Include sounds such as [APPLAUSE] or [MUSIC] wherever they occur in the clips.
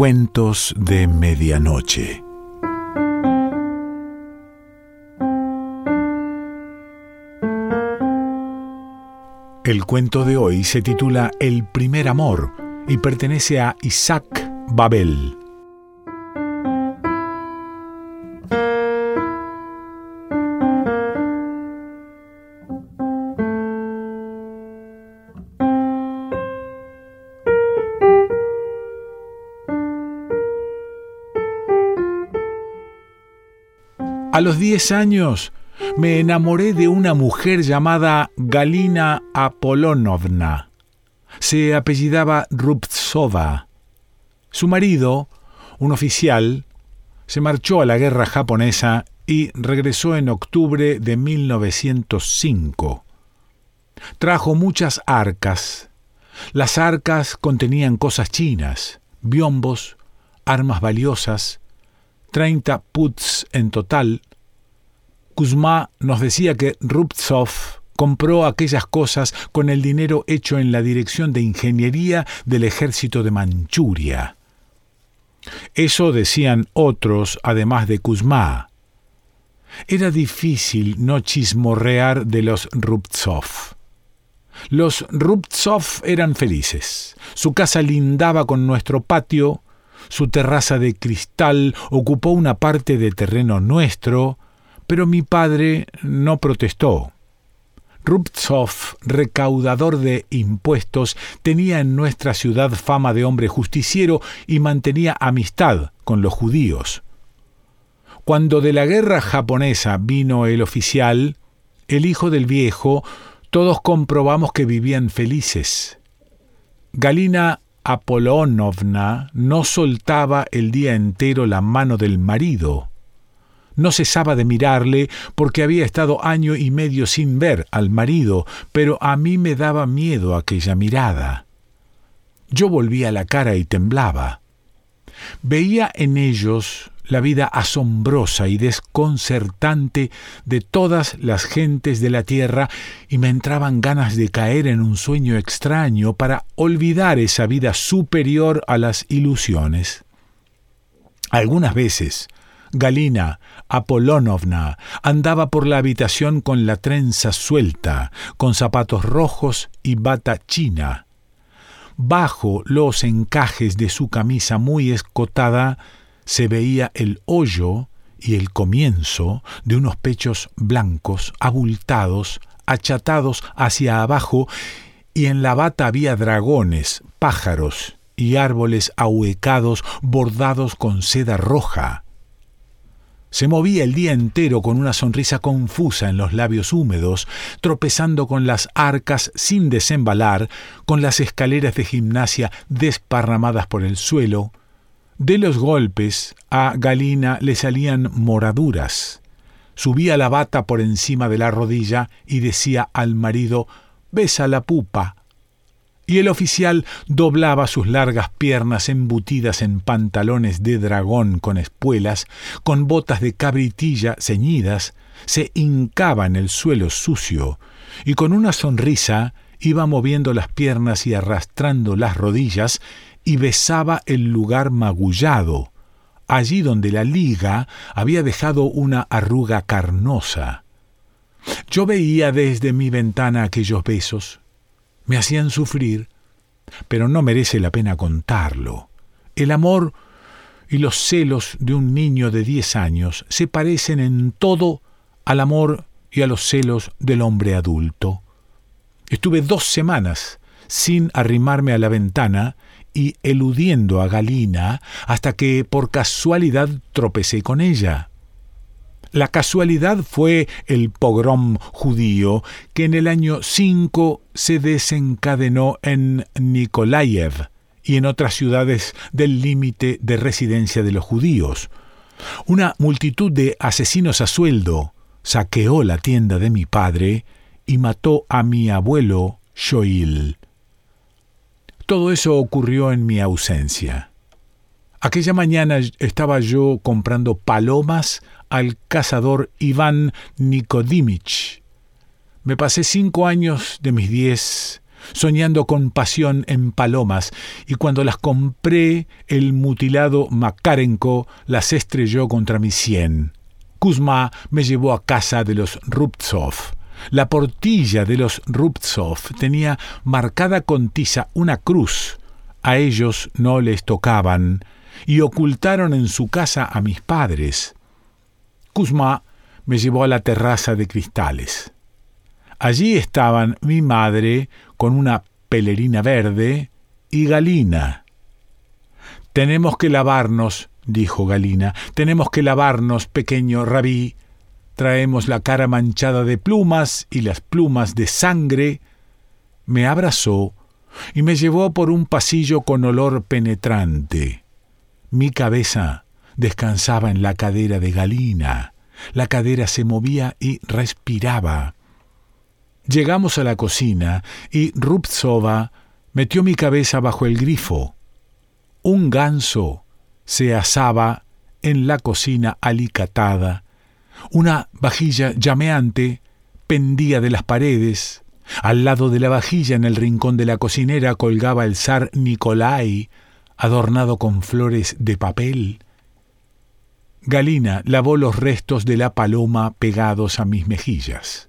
Cuentos de Medianoche. El cuento de hoy se titula El primer amor y pertenece a Isaac Babel. A los 10 años me enamoré de una mujer llamada Galina Apolonovna. Se apellidaba Rubtsova. Su marido, un oficial, se marchó a la guerra japonesa y regresó en octubre de 1905. Trajo muchas arcas. Las arcas contenían cosas chinas, biombos, armas valiosas, 30 puts en total, Kuzma nos decía que Rubtsov compró aquellas cosas con el dinero hecho en la Dirección de Ingeniería del Ejército de Manchuria. Eso decían otros, además de Kuzma. Era difícil no chismorrear de los Rubtsov. Los Rubtsov eran felices. Su casa lindaba con nuestro patio, su terraza de cristal ocupó una parte de terreno nuestro, pero mi padre no protestó. Rubtsov, recaudador de impuestos, tenía en nuestra ciudad fama de hombre justiciero y mantenía amistad con los judíos. Cuando de la guerra japonesa vino el oficial, el hijo del viejo, todos comprobamos que vivían felices. Galina Apolonovna no soltaba el día entero la mano del marido. No cesaba de mirarle porque había estado año y medio sin ver al marido, pero a mí me daba miedo aquella mirada. Yo volvía la cara y temblaba. Veía en ellos la vida asombrosa y desconcertante de todas las gentes de la tierra y me entraban ganas de caer en un sueño extraño para olvidar esa vida superior a las ilusiones. Algunas veces, Galina Apolonovna andaba por la habitación con la trenza suelta, con zapatos rojos y bata china. Bajo los encajes de su camisa muy escotada, se veía el hoyo y el comienzo de unos pechos blancos, abultados, achatados hacia abajo, y en la bata había dragones, pájaros y árboles ahuecados bordados con seda roja. Se movía el día entero con una sonrisa confusa en los labios húmedos, tropezando con las arcas sin desembalar, con las escaleras de gimnasia desparramadas por el suelo, de los golpes a Galina le salían moraduras. Subía la bata por encima de la rodilla y decía al marido Besa la pupa. Y el oficial doblaba sus largas piernas embutidas en pantalones de dragón con espuelas, con botas de cabritilla ceñidas, se hincaba en el suelo sucio, y con una sonrisa iba moviendo las piernas y arrastrando las rodillas, y besaba el lugar magullado, allí donde la liga había dejado una arruga carnosa. Yo veía desde mi ventana aquellos besos. Me hacían sufrir, pero no merece la pena contarlo. El amor y los celos de un niño de diez años se parecen en todo al amor y a los celos del hombre adulto. Estuve dos semanas sin arrimarme a la ventana y eludiendo a Galina hasta que por casualidad tropecé con ella. La casualidad fue el pogrom judío que en el año 5 se desencadenó en Nikolayev y en otras ciudades del límite de residencia de los judíos. Una multitud de asesinos a sueldo saqueó la tienda de mi padre y mató a mi abuelo Shoil. Todo eso ocurrió en mi ausencia. Aquella mañana estaba yo comprando palomas al cazador Iván Nikodimich. Me pasé cinco años de mis diez soñando con pasión en palomas, y cuando las compré, el mutilado Makarenko las estrelló contra mi sien. Kuzma me llevó a casa de los Rubtsov. La portilla de los Rubtsov tenía marcada con tiza una cruz. A ellos no les tocaban, y ocultaron en su casa a mis padres. Kuzma me llevó a la terraza de cristales. Allí estaban mi madre con una pelerina verde y Galina. Tenemos que lavarnos, dijo Galina, tenemos que lavarnos, pequeño rabí. Traemos la cara manchada de plumas y las plumas de sangre. Me abrazó y me llevó por un pasillo con olor penetrante. Mi cabeza descansaba en la cadera de Galina. La cadera se movía y respiraba. Llegamos a la cocina y Rubtsova metió mi cabeza bajo el grifo. Un ganso se asaba en la cocina alicatada. Una vajilla llameante pendía de las paredes. Al lado de la vajilla, en el rincón de la cocinera, colgaba el zar Nikolai, adornado con flores de papel. Galina lavó los restos de la paloma pegados a mis mejillas.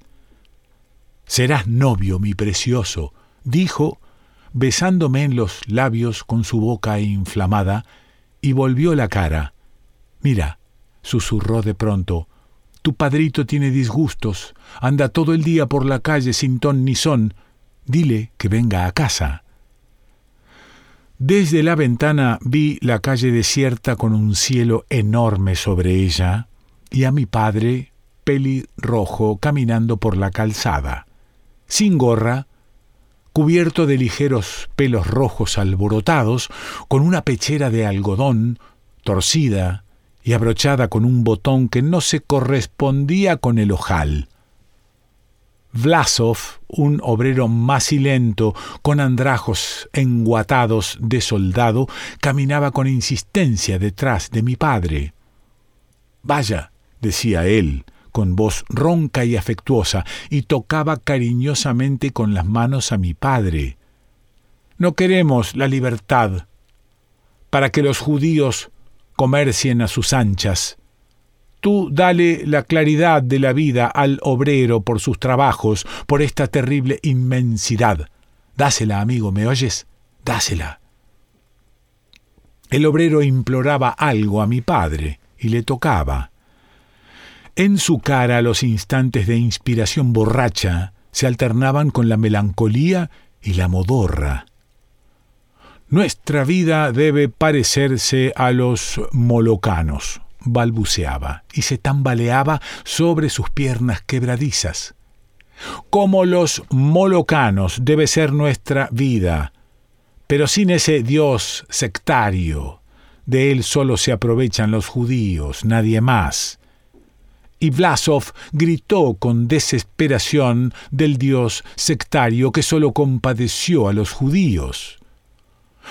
Serás novio, mi precioso, dijo, besándome en los labios con su boca inflamada, y volvió la cara. Mira, susurró de pronto, tu padrito tiene disgustos, anda todo el día por la calle sin ton ni son, dile que venga a casa. Desde la ventana vi la calle desierta con un cielo enorme sobre ella y a mi padre, pelirrojo, caminando por la calzada sin gorra, cubierto de ligeros pelos rojos alborotados, con una pechera de algodón, torcida y abrochada con un botón que no se correspondía con el ojal. Vlasov, un obrero macilento, con andrajos enguatados de soldado, caminaba con insistencia detrás de mi padre. Vaya, decía él, con voz ronca y afectuosa, y tocaba cariñosamente con las manos a mi padre. No queremos la libertad para que los judíos comercien a sus anchas. Tú dale la claridad de la vida al obrero por sus trabajos, por esta terrible inmensidad. Dásela, amigo, ¿me oyes? Dásela. El obrero imploraba algo a mi padre y le tocaba. En su cara los instantes de inspiración borracha se alternaban con la melancolía y la modorra. Nuestra vida debe parecerse a los molocanos, balbuceaba, y se tambaleaba sobre sus piernas quebradizas. Como los molocanos debe ser nuestra vida, pero sin ese Dios sectario. De él solo se aprovechan los judíos, nadie más y Vlasov gritó con desesperación del dios sectario que sólo compadeció a los judíos.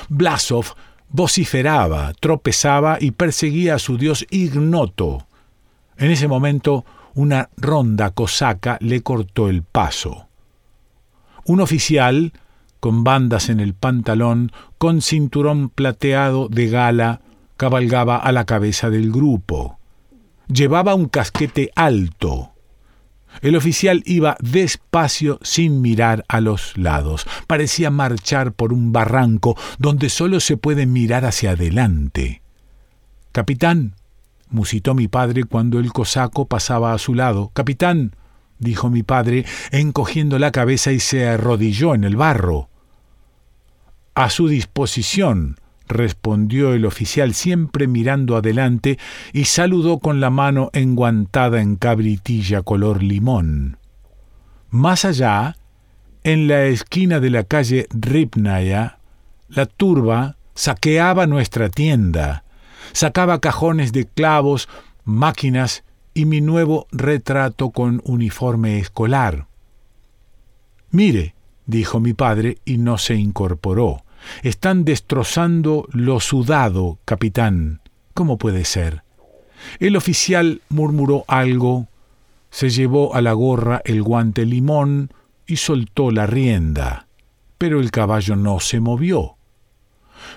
Vlasov vociferaba, tropezaba y perseguía a su dios ignoto. En ese momento una ronda cosaca le cortó el paso. Un oficial, con bandas en el pantalón, con cinturón plateado de gala, cabalgaba a la cabeza del grupo. Llevaba un casquete alto. El oficial iba despacio sin mirar a los lados. Parecía marchar por un barranco donde solo se puede mirar hacia adelante. Capitán, musitó mi padre cuando el cosaco pasaba a su lado. Capitán, dijo mi padre, encogiendo la cabeza y se arrodilló en el barro. A su disposición, respondió el oficial siempre mirando adelante y saludó con la mano enguantada en cabritilla color limón. Más allá, en la esquina de la calle Ripnaya, la turba saqueaba nuestra tienda, sacaba cajones de clavos, máquinas y mi nuevo retrato con uniforme escolar. Mire, dijo mi padre y no se incorporó. Están destrozando lo sudado, capitán. ¿Cómo puede ser? El oficial murmuró algo, se llevó a la gorra el guante limón y soltó la rienda. pero el caballo no se movió.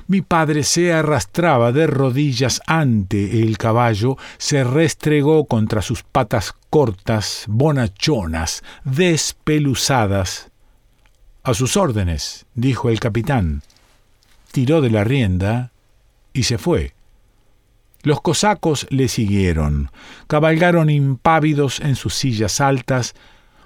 Mi padre se arrastraba de rodillas ante el caballo, se restregó contra sus patas cortas, bonachonas, despeluzadas. A sus órdenes, dijo el capitán. Tiró de la rienda y se fue. Los cosacos le siguieron, cabalgaron impávidos en sus sillas altas,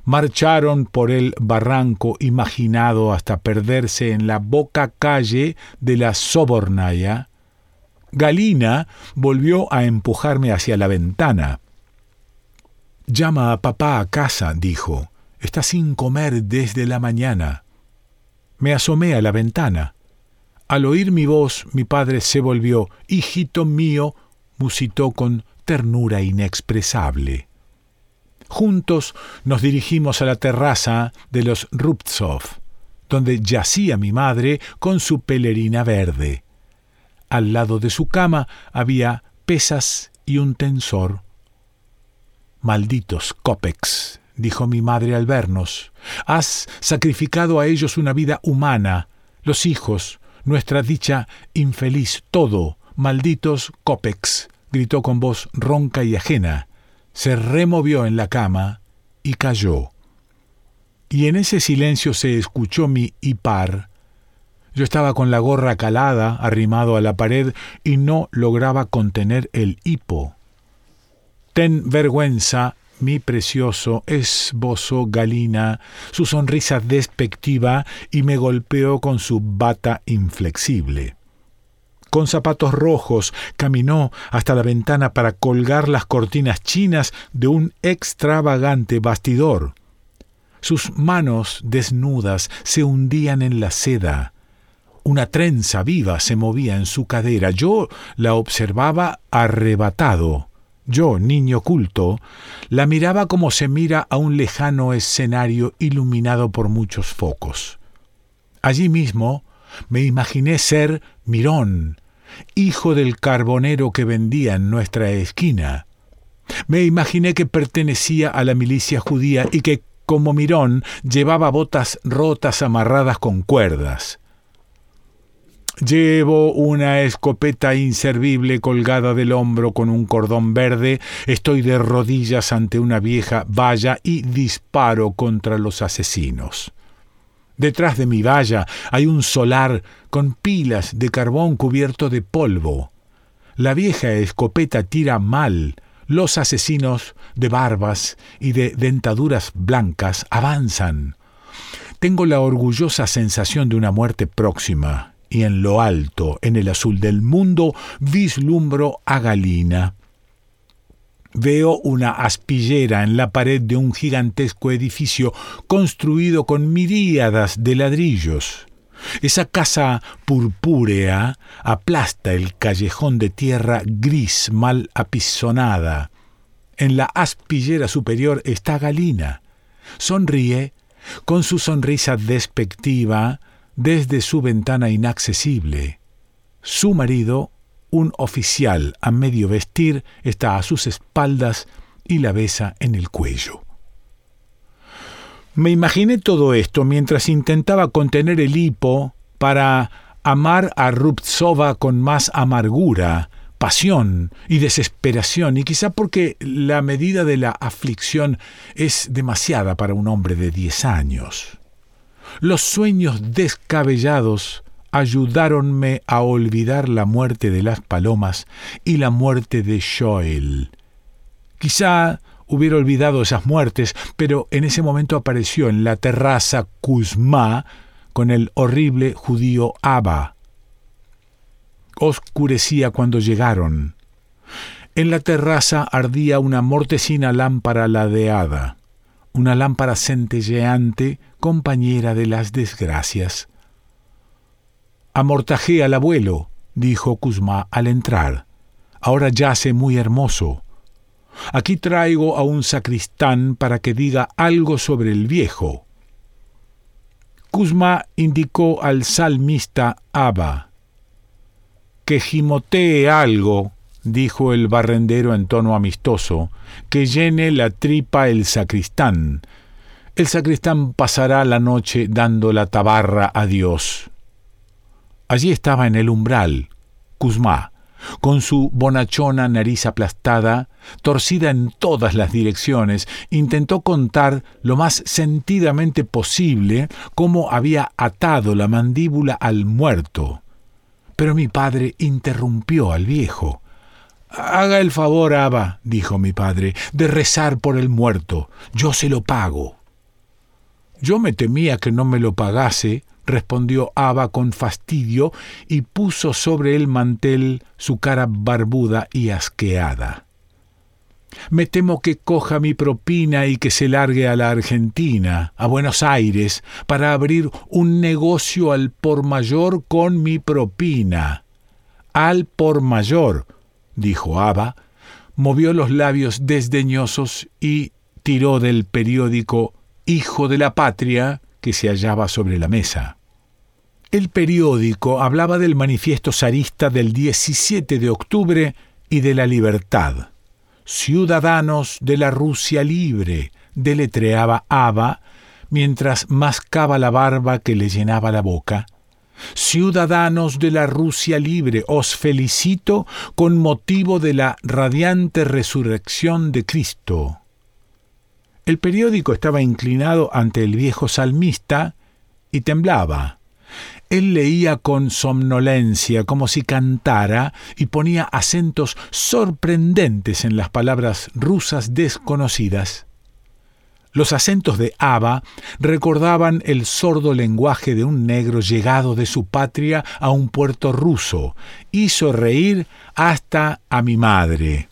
marcharon por el barranco imaginado hasta perderse en la boca calle de la Sobornaya. Galina volvió a empujarme hacia la ventana. Llama a papá a casa, dijo. Está sin comer desde la mañana. Me asomé a la ventana. Al oír mi voz, mi padre se volvió. Hijito mío, musitó con ternura inexpresable. Juntos nos dirigimos a la terraza de los Ruptsov, donde yacía mi madre con su pelerina verde. Al lado de su cama había pesas y un tensor. Malditos Copex, dijo mi madre al vernos. Has sacrificado a ellos una vida humana, los hijos, nuestra dicha infeliz, todo, malditos Copex, gritó con voz ronca y ajena se removió en la cama y cayó. Y en ese silencio se escuchó mi hipar. Yo estaba con la gorra calada, arrimado a la pared, y no lograba contener el hipo. Ten vergüenza, mi precioso, esbozó Galina su sonrisa despectiva y me golpeó con su bata inflexible con zapatos rojos, caminó hasta la ventana para colgar las cortinas chinas de un extravagante bastidor. Sus manos desnudas se hundían en la seda. Una trenza viva se movía en su cadera. Yo la observaba arrebatado. Yo, niño culto, la miraba como se mira a un lejano escenario iluminado por muchos focos. Allí mismo me imaginé ser Mirón, hijo del carbonero que vendía en nuestra esquina. Me imaginé que pertenecía a la milicia judía y que, como Mirón, llevaba botas rotas amarradas con cuerdas. Llevo una escopeta inservible colgada del hombro con un cordón verde, estoy de rodillas ante una vieja valla y disparo contra los asesinos. Detrás de mi valla hay un solar con pilas de carbón cubierto de polvo. La vieja escopeta tira mal. Los asesinos de barbas y de dentaduras blancas avanzan. Tengo la orgullosa sensación de una muerte próxima, y en lo alto, en el azul del mundo, vislumbro a Galina. Veo una aspillera en la pared de un gigantesco edificio construido con miríadas de ladrillos. Esa casa purpúrea aplasta el callejón de tierra gris mal apisonada. En la aspillera superior está Galina. Sonríe con su sonrisa despectiva desde su ventana inaccesible. Su marido un oficial a medio vestir está a sus espaldas y la besa en el cuello. Me imaginé todo esto mientras intentaba contener el hipo para amar a Ruptsova con más amargura, pasión y desesperación, y quizá porque la medida de la aflicción es demasiada para un hombre de diez años. Los sueños descabellados ayudáronme a olvidar la muerte de las palomas y la muerte de Joel. Quizá hubiera olvidado esas muertes, pero en ese momento apareció en la terraza Kuzma con el horrible judío Abba. Oscurecía cuando llegaron. En la terraza ardía una mortecina lámpara ladeada, una lámpara centelleante, compañera de las desgracias. Amortajé al abuelo, dijo Kuzma al entrar. Ahora yace muy hermoso. Aquí traigo a un sacristán para que diga algo sobre el viejo. Kuzma indicó al salmista Abba. Que gimotee algo, dijo el barrendero en tono amistoso, que llene la tripa el sacristán. El sacristán pasará la noche dando la tabarra a Dios. Allí estaba en el umbral, Kuzma, con su bonachona nariz aplastada, torcida en todas las direcciones, intentó contar lo más sentidamente posible cómo había atado la mandíbula al muerto. Pero mi padre interrumpió al viejo. Haga el favor, Aba, dijo mi padre, de rezar por el muerto. Yo se lo pago. Yo me temía que no me lo pagase, respondió Aba con fastidio y puso sobre el mantel su cara barbuda y asqueada. Me temo que coja mi propina y que se largue a la Argentina, a Buenos Aires, para abrir un negocio al por mayor con mi propina. Al por mayor, dijo Aba, movió los labios desdeñosos y tiró del periódico Hijo de la Patria que se hallaba sobre la mesa. El periódico hablaba del manifiesto zarista del 17 de octubre y de la libertad. Ciudadanos de la Rusia libre, deletreaba Ava mientras mascaba la barba que le llenaba la boca. Ciudadanos de la Rusia libre, os felicito con motivo de la radiante resurrección de Cristo. El periódico estaba inclinado ante el viejo salmista y temblaba. Él leía con somnolencia, como si cantara, y ponía acentos sorprendentes en las palabras rusas desconocidas. Los acentos de Ava recordaban el sordo lenguaje de un negro llegado de su patria a un puerto ruso. Hizo reír hasta a mi madre.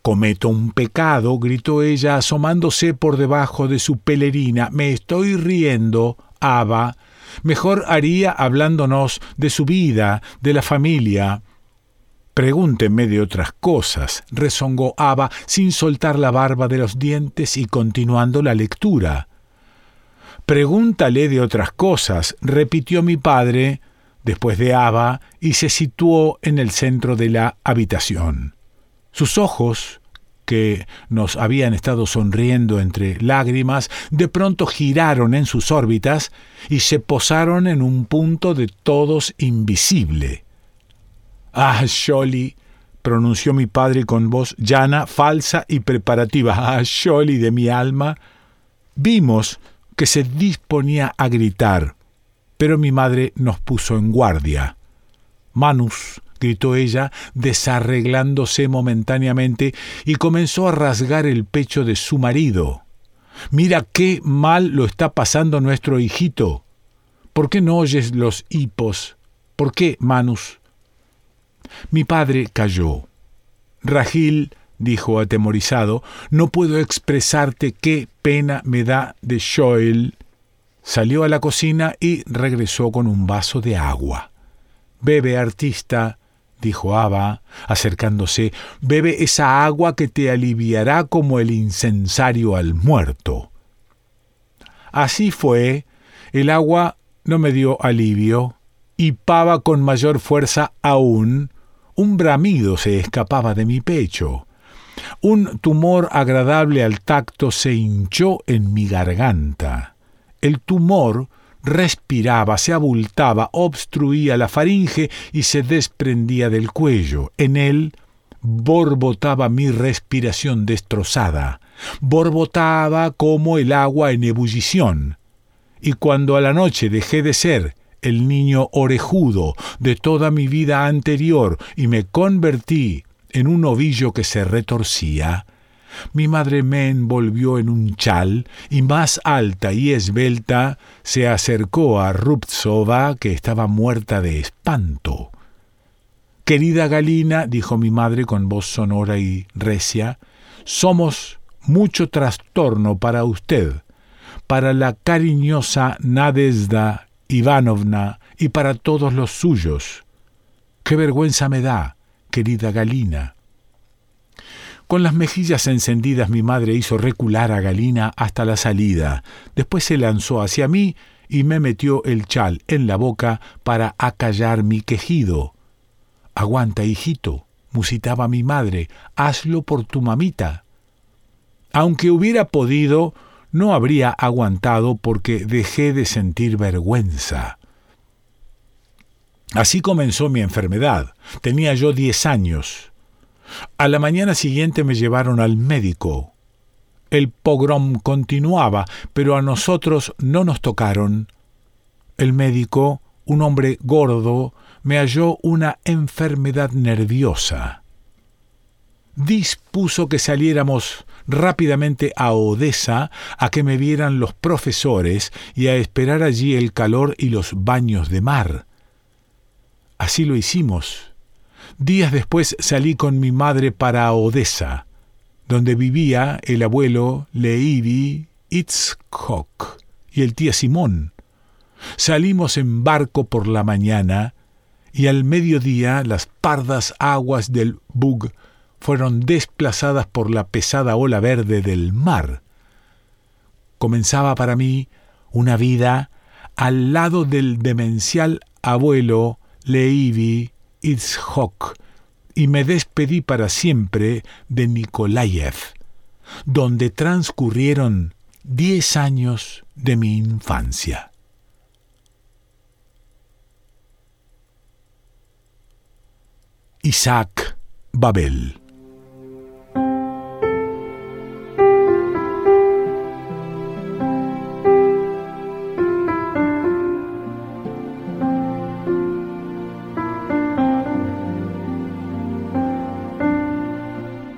Cometo un pecado, gritó ella asomándose por debajo de su pelerina. Me estoy riendo, Ava. Mejor haría hablándonos de su vida, de la familia. Pregúnteme de otras cosas, rezongó Ava sin soltar la barba de los dientes y continuando la lectura. Pregúntale de otras cosas, repitió mi padre, después de Ava, y se situó en el centro de la habitación. Sus ojos, que nos habían estado sonriendo entre lágrimas, de pronto giraron en sus órbitas y se posaron en un punto de todos invisible. Ah, Sholly, pronunció mi padre con voz llana, falsa y preparativa. [LAUGHS] Ah, Sholly de mi alma. Vimos que se disponía a gritar, pero mi madre nos puso en guardia. Manus, gritó ella, desarreglándose momentáneamente, y comenzó a rasgar el pecho de su marido. Mira qué mal lo está pasando nuestro hijito. ¿Por qué no oyes los hipos? ¿Por qué, Manus? Mi padre calló. Ragil, dijo atemorizado, no puedo expresarte qué pena me da de Joel. Salió a la cocina y regresó con un vaso de agua. Bebe, artista, dijo Aba, acercándose, bebe esa agua que te aliviará como el incensario al muerto. Así fue, el agua no me dio alivio, y pava con mayor fuerza aún, un bramido se escapaba de mi pecho. Un tumor agradable al tacto se hinchó en mi garganta. El tumor respiraba, se abultaba, obstruía la faringe y se desprendía del cuello. En él borbotaba mi respiración destrozada, borbotaba como el agua en ebullición. Y cuando a la noche dejé de ser el niño orejudo de toda mi vida anterior y me convertí en un ovillo que se retorcía, mi madre me envolvió en un chal y más alta y esbelta se acercó a Ruptsova, que estaba muerta de espanto. Querida Galina, dijo mi madre con voz sonora y recia, somos mucho trastorno para usted, para la cariñosa Nadezda Ivanovna y para todos los suyos. Qué vergüenza me da, querida Galina. Con las mejillas encendidas mi madre hizo recular a Galina hasta la salida. Después se lanzó hacia mí y me metió el chal en la boca para acallar mi quejido. Aguanta, hijito, musitaba mi madre, hazlo por tu mamita. Aunque hubiera podido, no habría aguantado porque dejé de sentir vergüenza. Así comenzó mi enfermedad. Tenía yo diez años. A la mañana siguiente me llevaron al médico. El pogrom continuaba, pero a nosotros no nos tocaron. El médico, un hombre gordo, me halló una enfermedad nerviosa. Dispuso que saliéramos rápidamente a Odessa a que me vieran los profesores y a esperar allí el calor y los baños de mar. Así lo hicimos. Días después salí con mi madre para Odessa, donde vivía el abuelo Leivi Itzhok y el tía Simón. Salimos en barco por la mañana y al mediodía las pardas aguas del Bug fueron desplazadas por la pesada ola verde del mar. Comenzaba para mí una vida al lado del demencial abuelo Leivi Itzhok y me despedí para siempre de Nikolayev, donde transcurrieron diez años de mi infancia. Isaac Babel